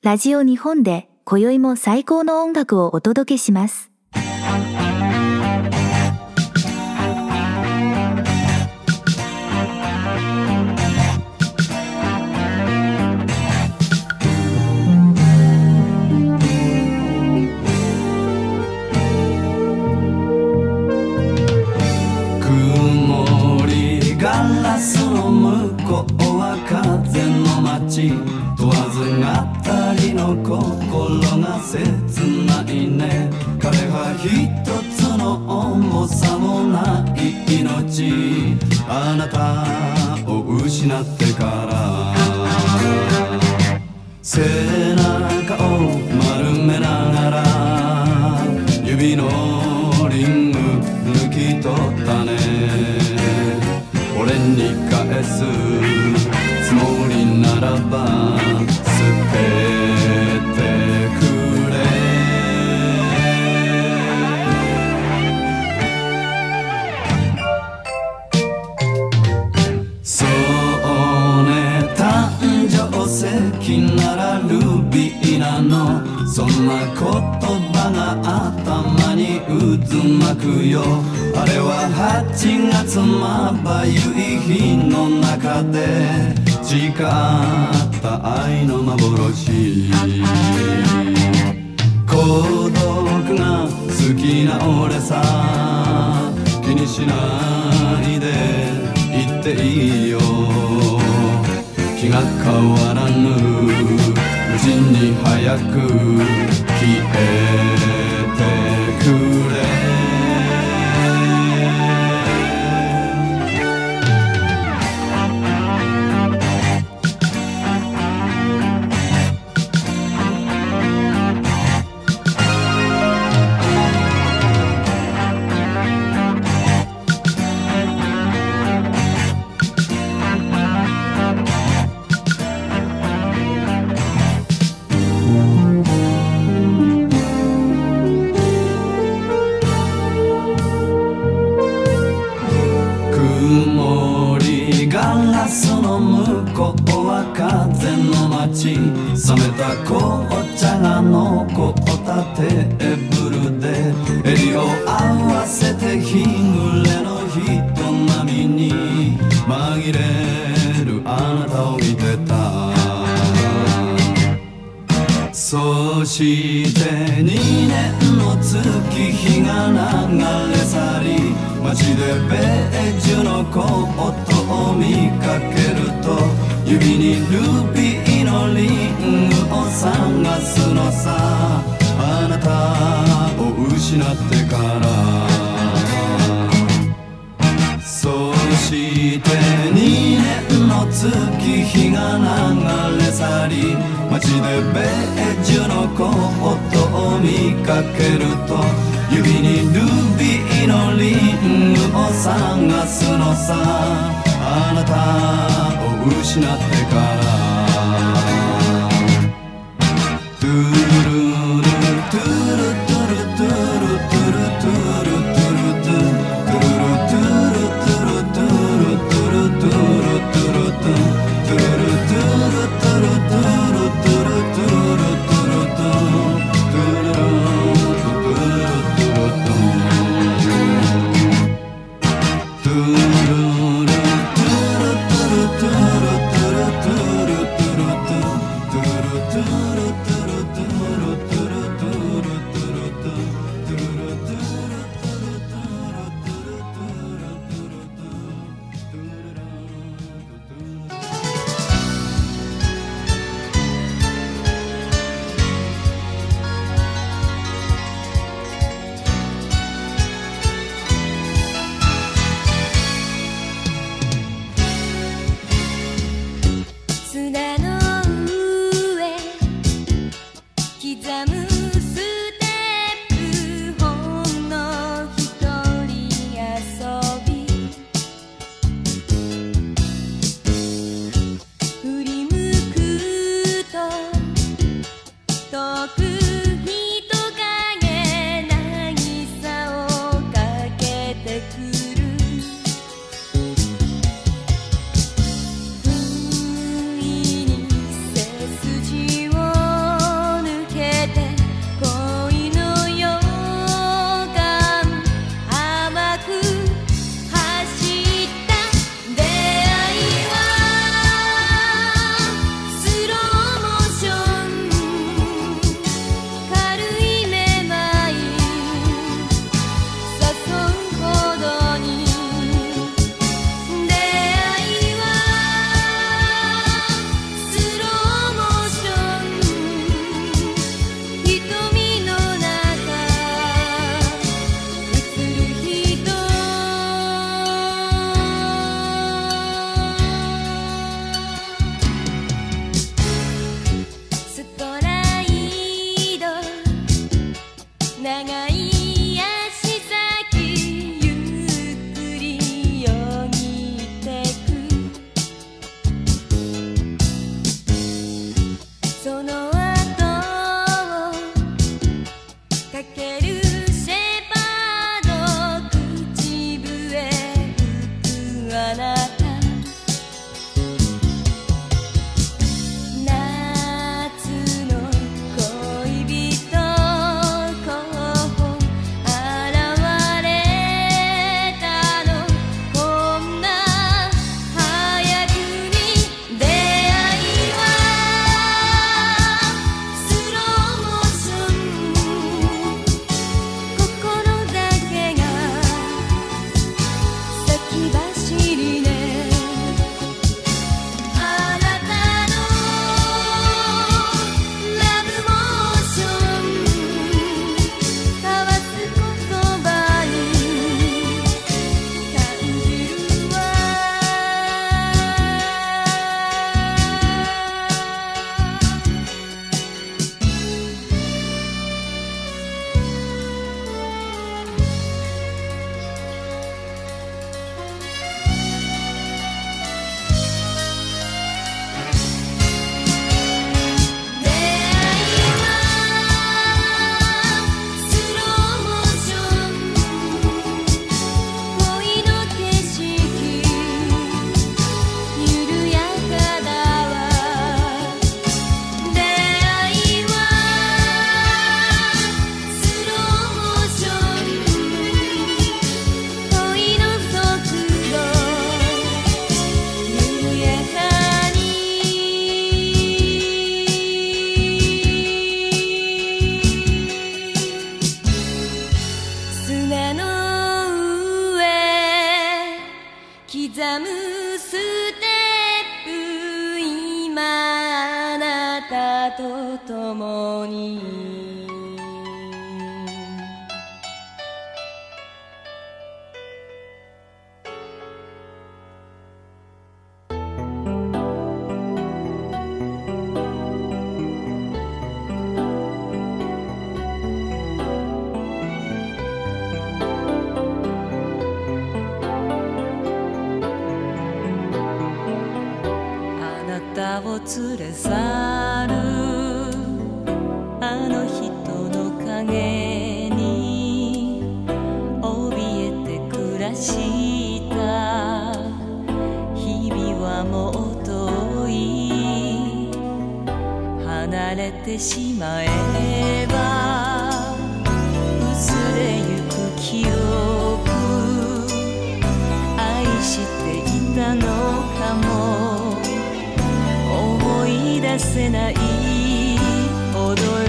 ラジオ日本で今宵も最高の音楽をお届けします。曇りガラスの向こうは風の街心が切ないね。彼は一つの重さもない命。あなたを失ってから。背中を丸めながら。指のリング抜き取ったね。俺に返すつもりならば。の。そんな言葉が頭に渦巻くよ。あれは8月まばゆい日の中で。誓った愛の幻。孤独が好きな俺さ。気にしないで。言っていいよ。気が変わらぬ。無心に早く消えせない。踊り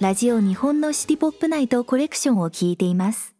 ラジオ日本のシティポップナイトコレクションを聞いています。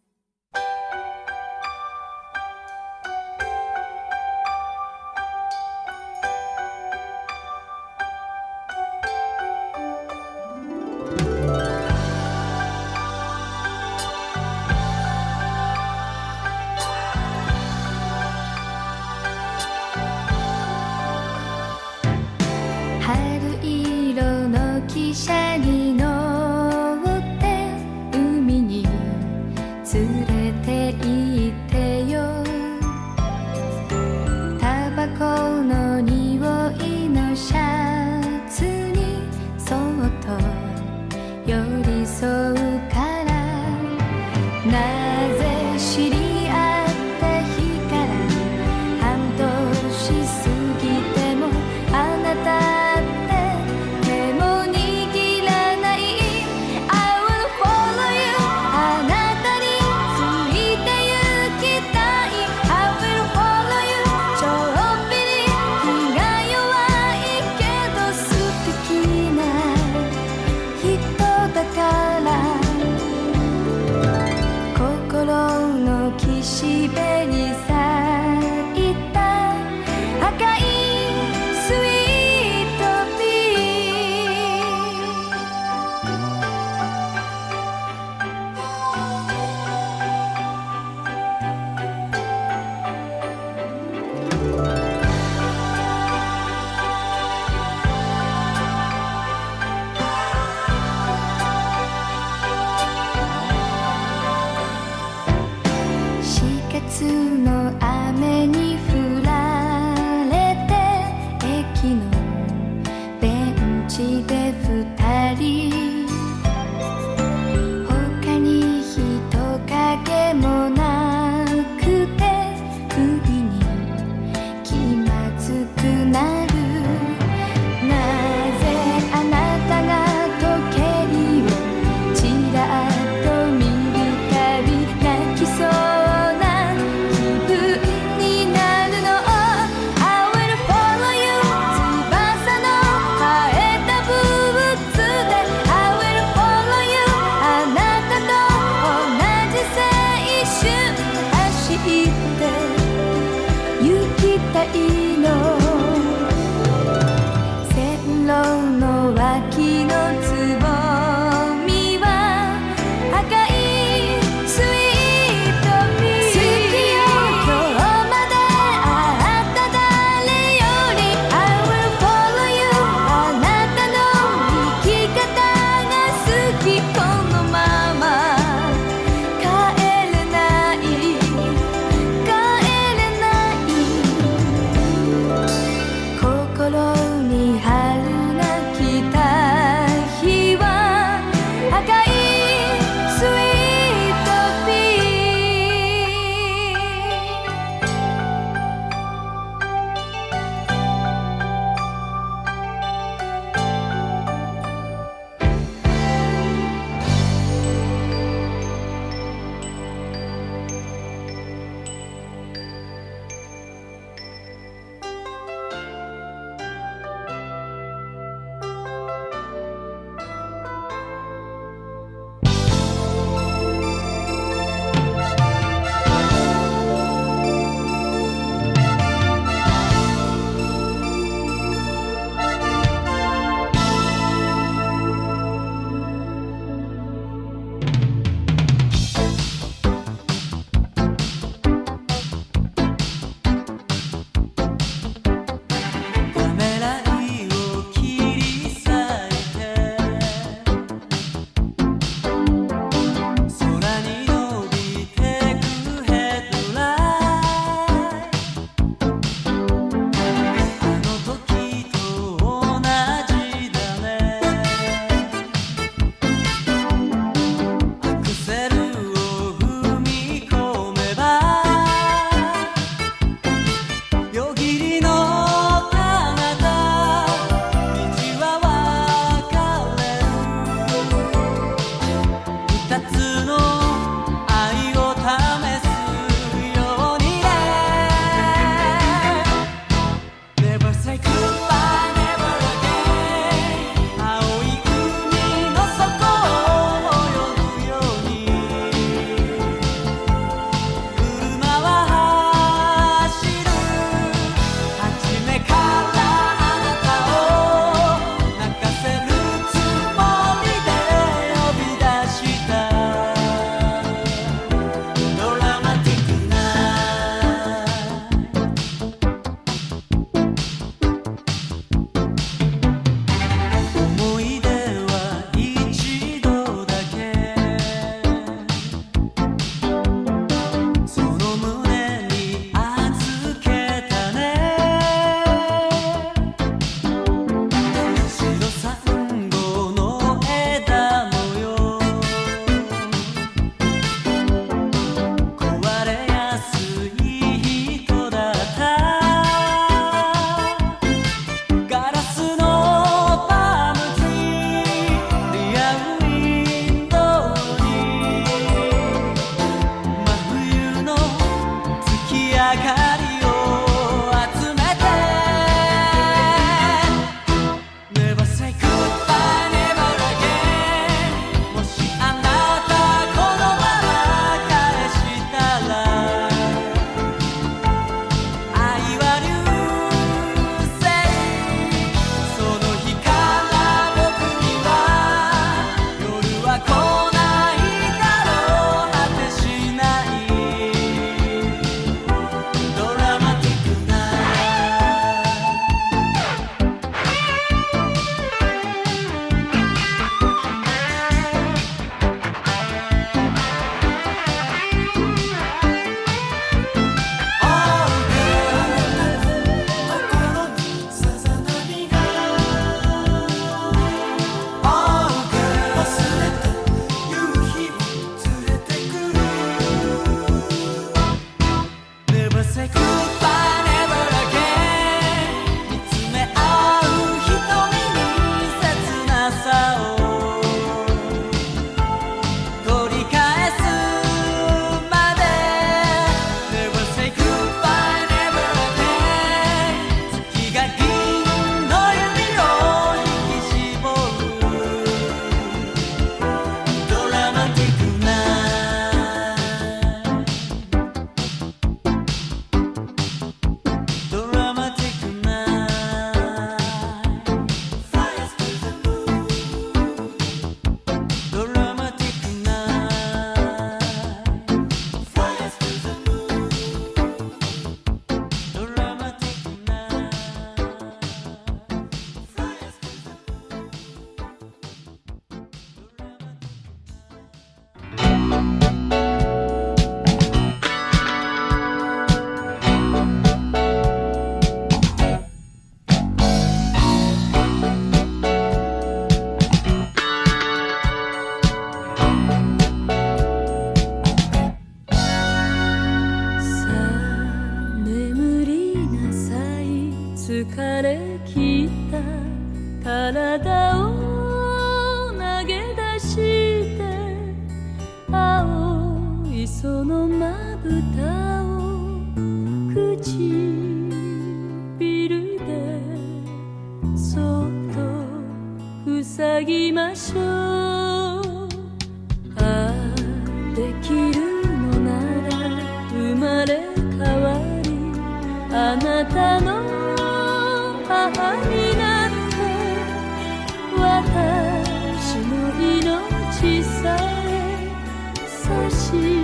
心。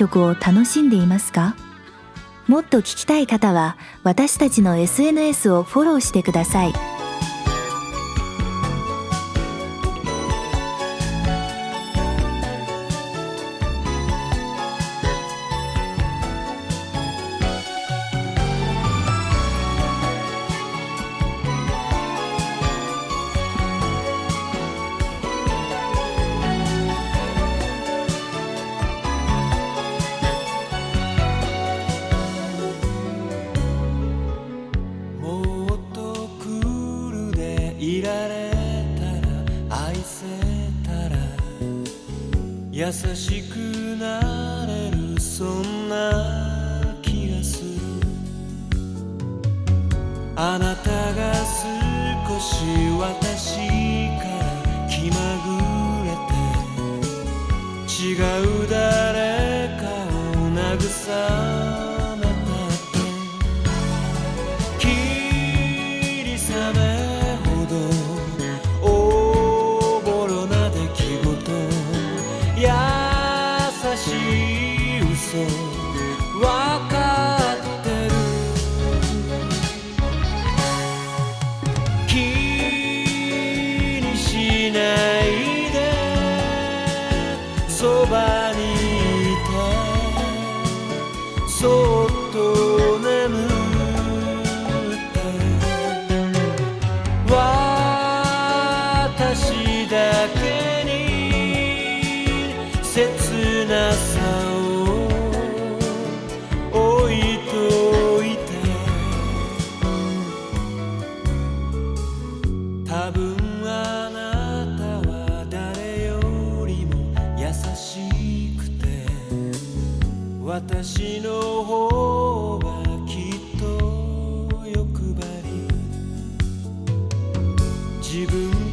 曲を楽しんでいますか？もっと聞きたい方は私たちの SNS をフォローしてください。優しく自分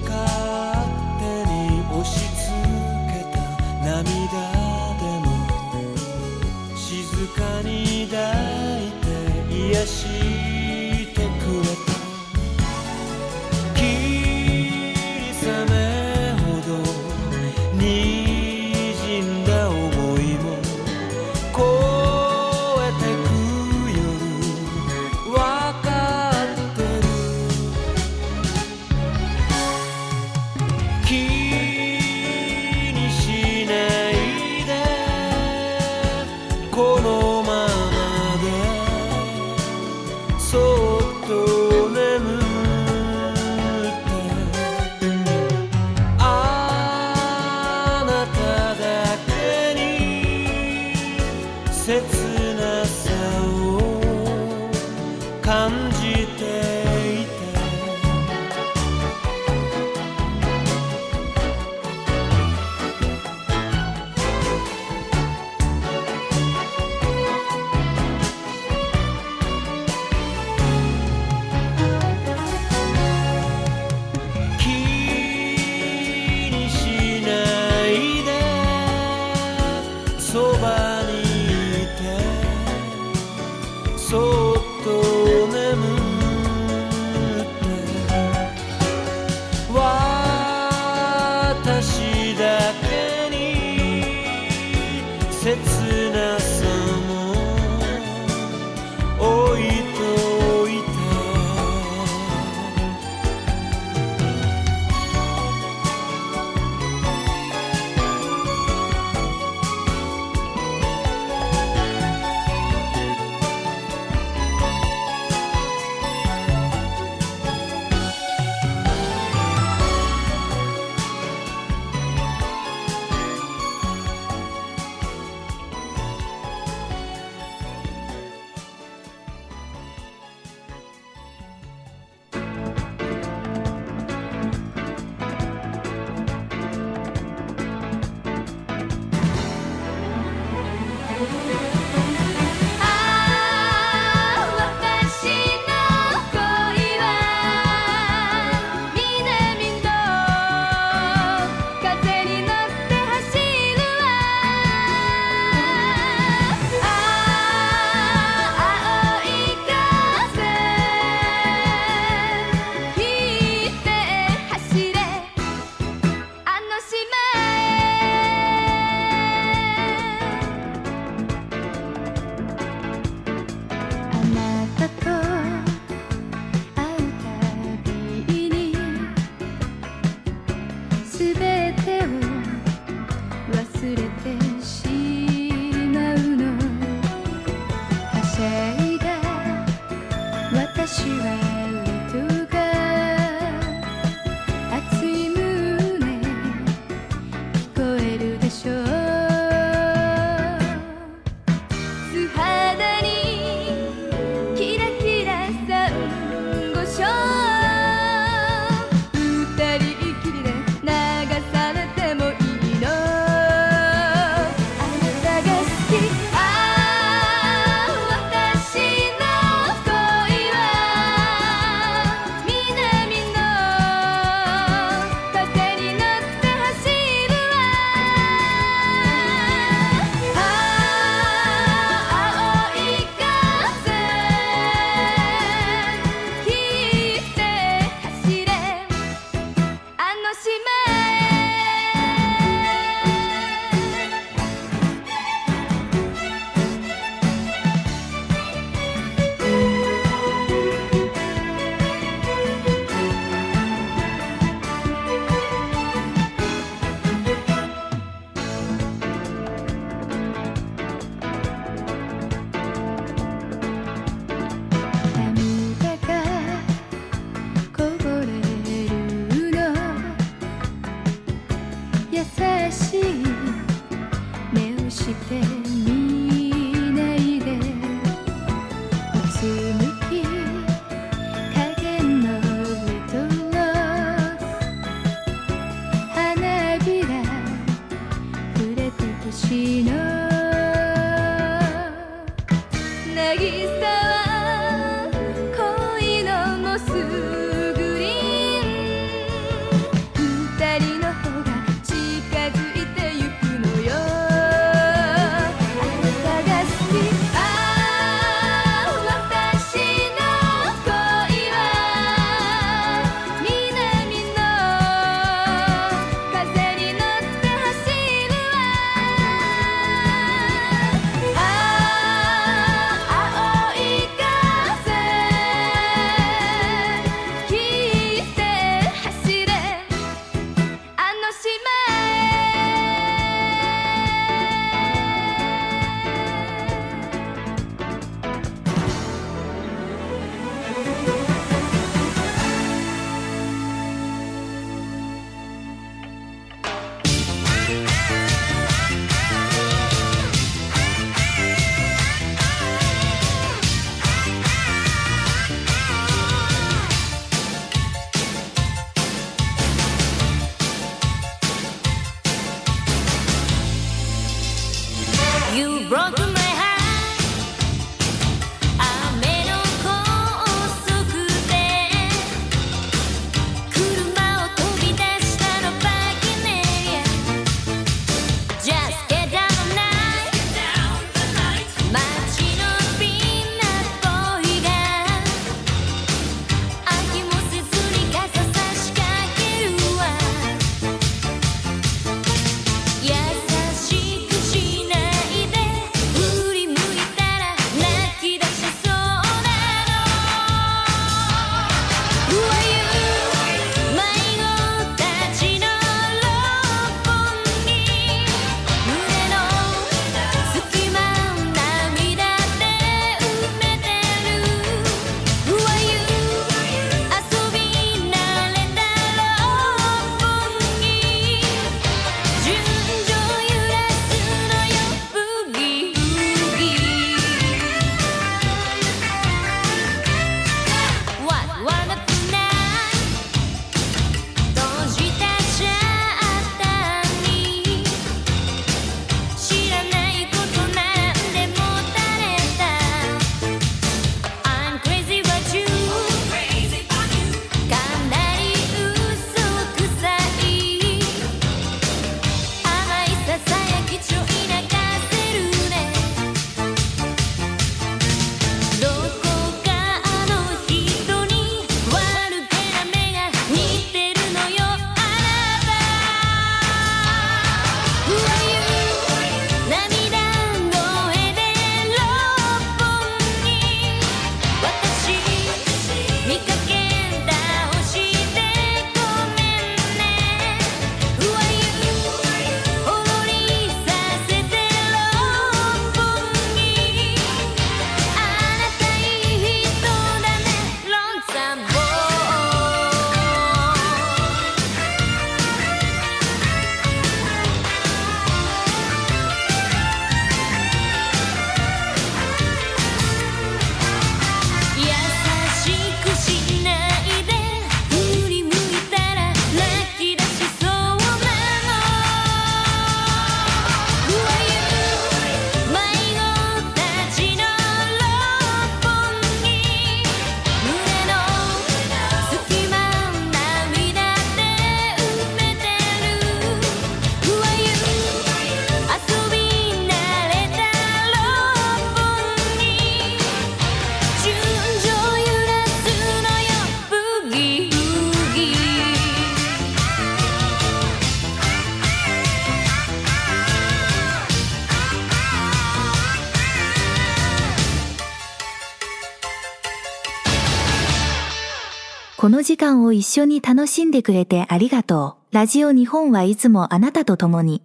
この時間を一緒に楽しんでくれてありがとう。ラジオ日本はいつもあなたと共に。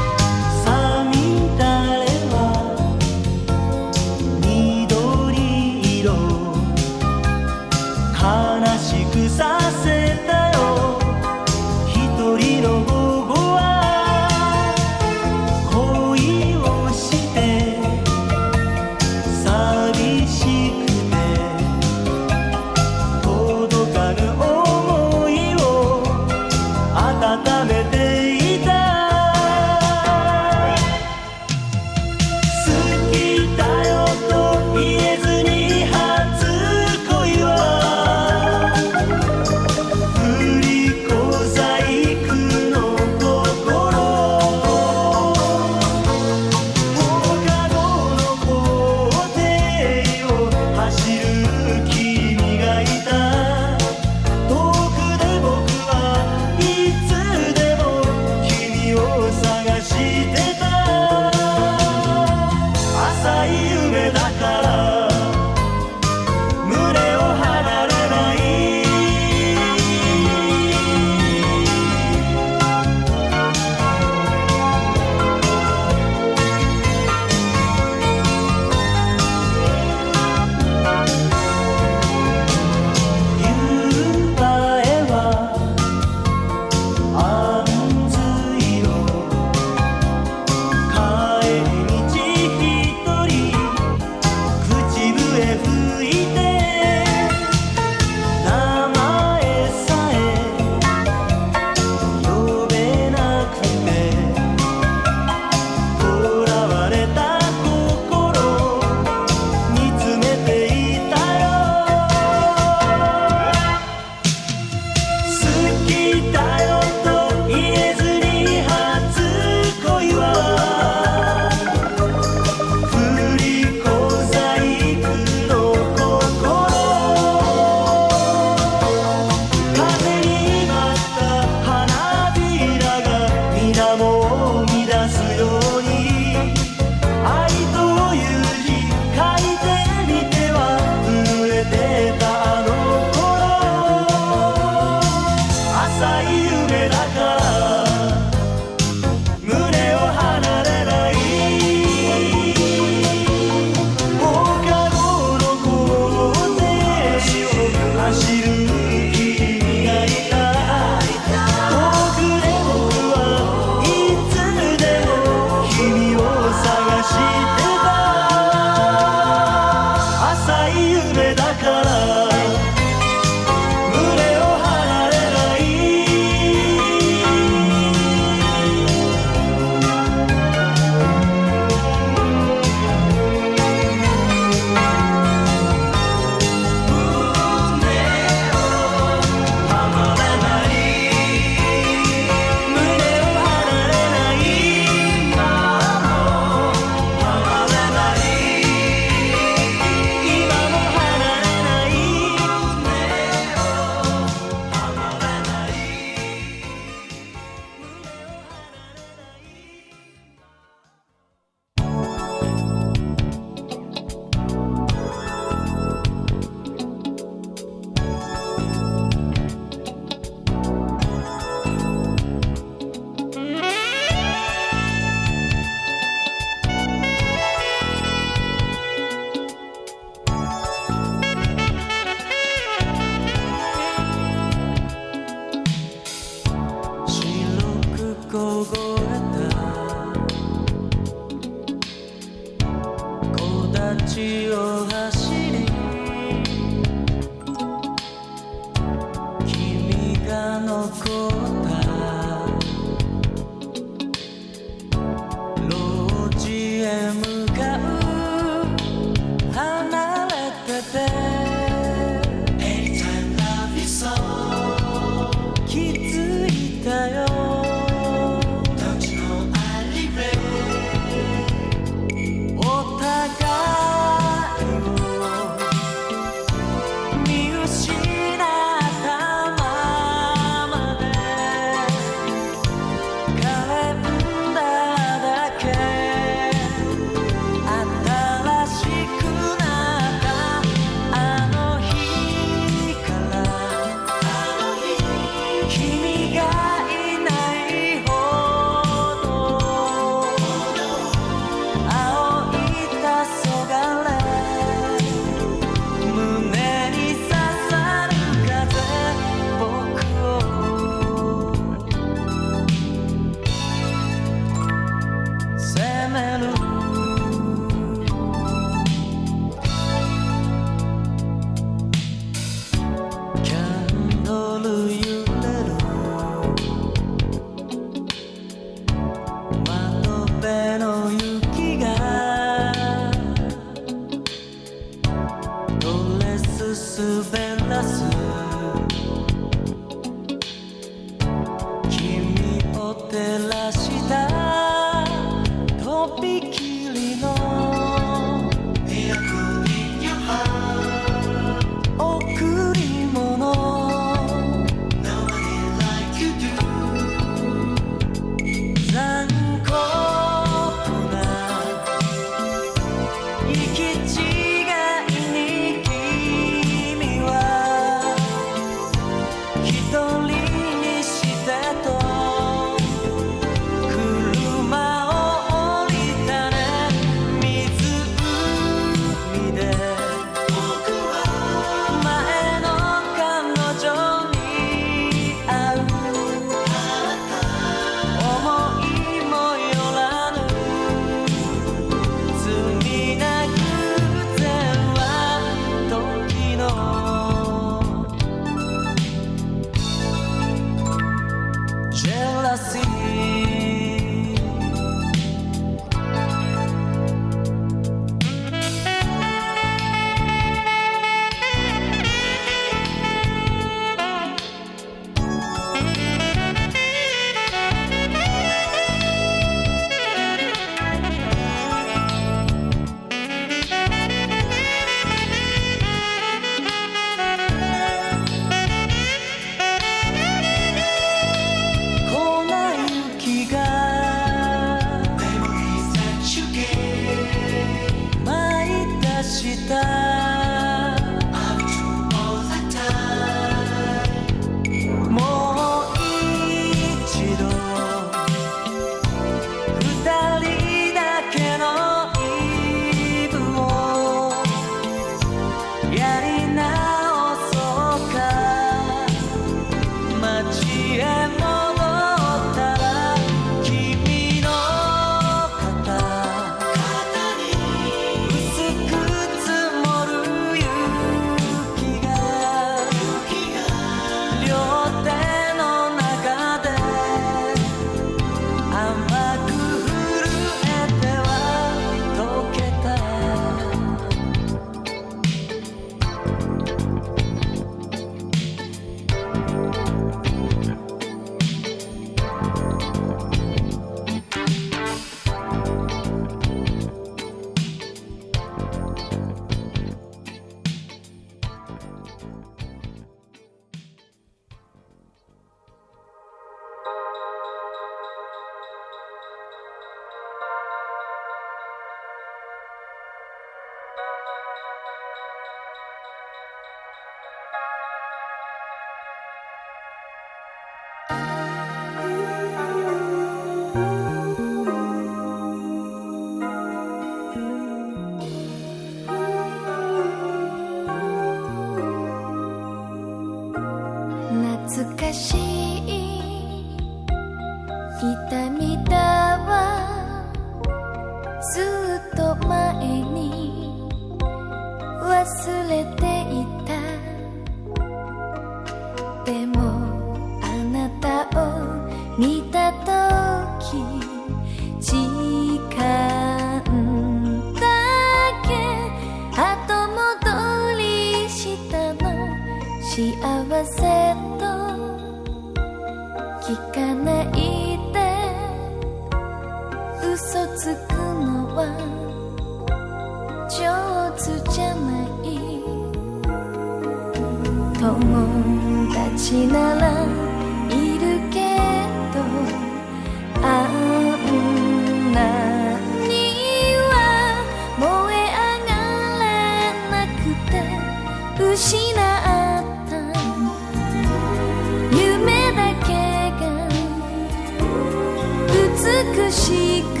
みく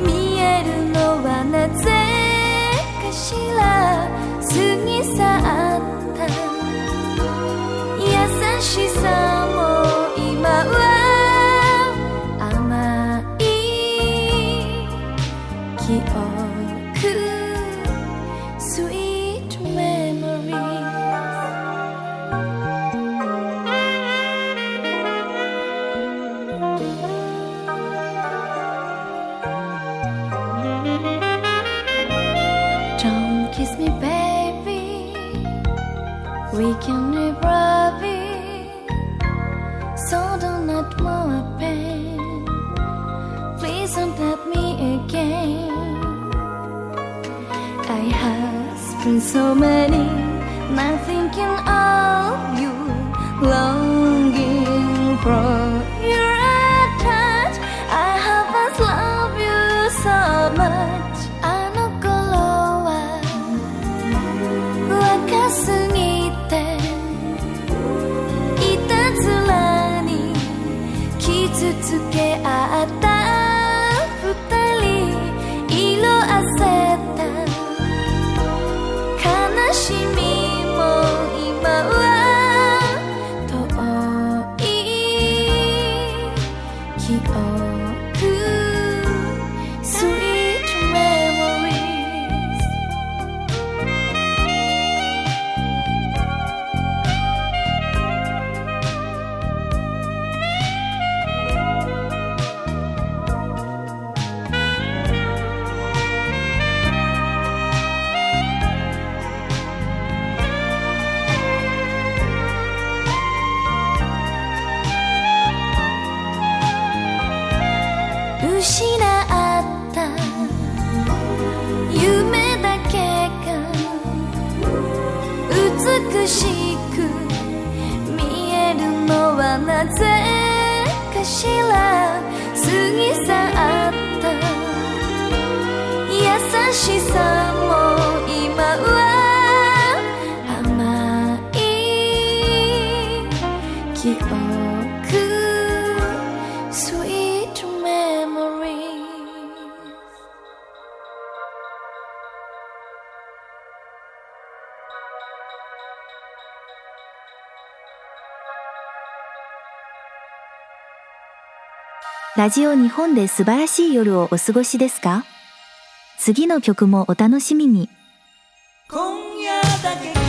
見えるのはなぜかしら過ぎ去った。優しさ so many Not thinking of you Longing for ラジオ日本で素晴らしい夜をお過ごしですか？次の曲もお楽しみに。今夜だけ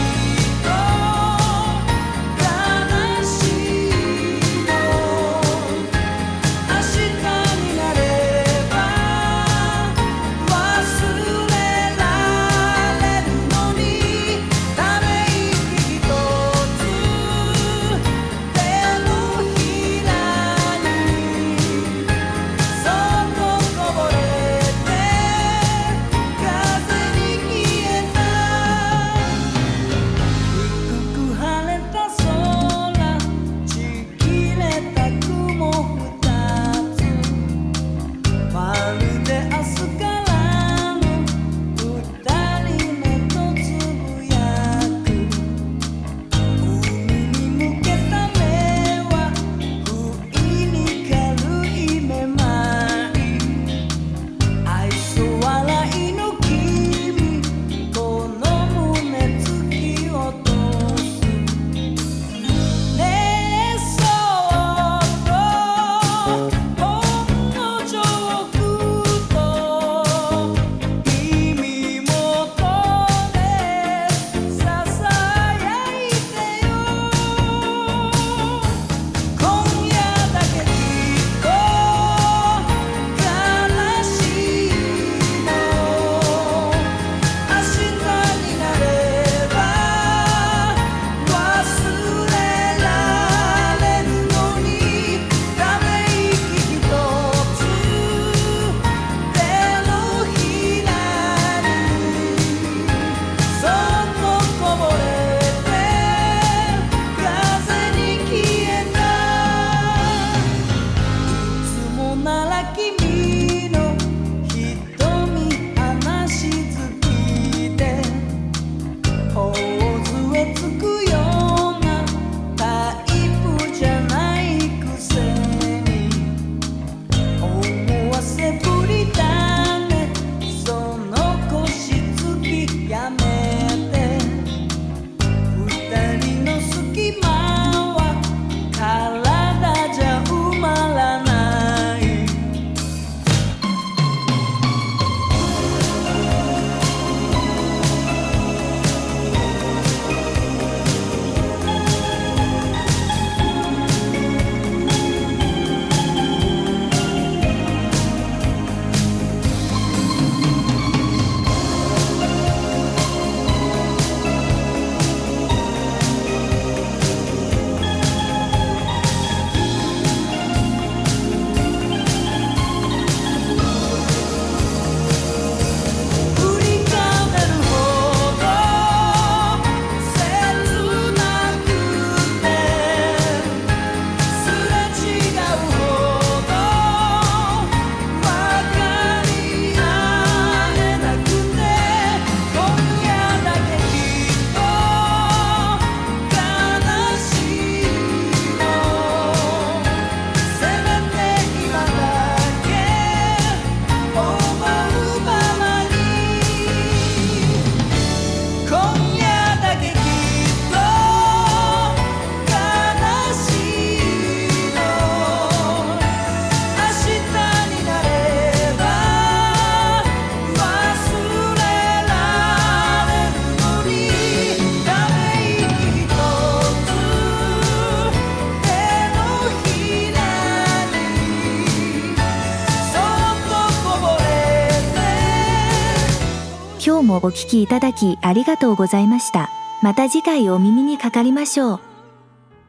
お聞きいただきありがとうございました。また次回お耳にかかりましょう。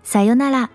さよなら。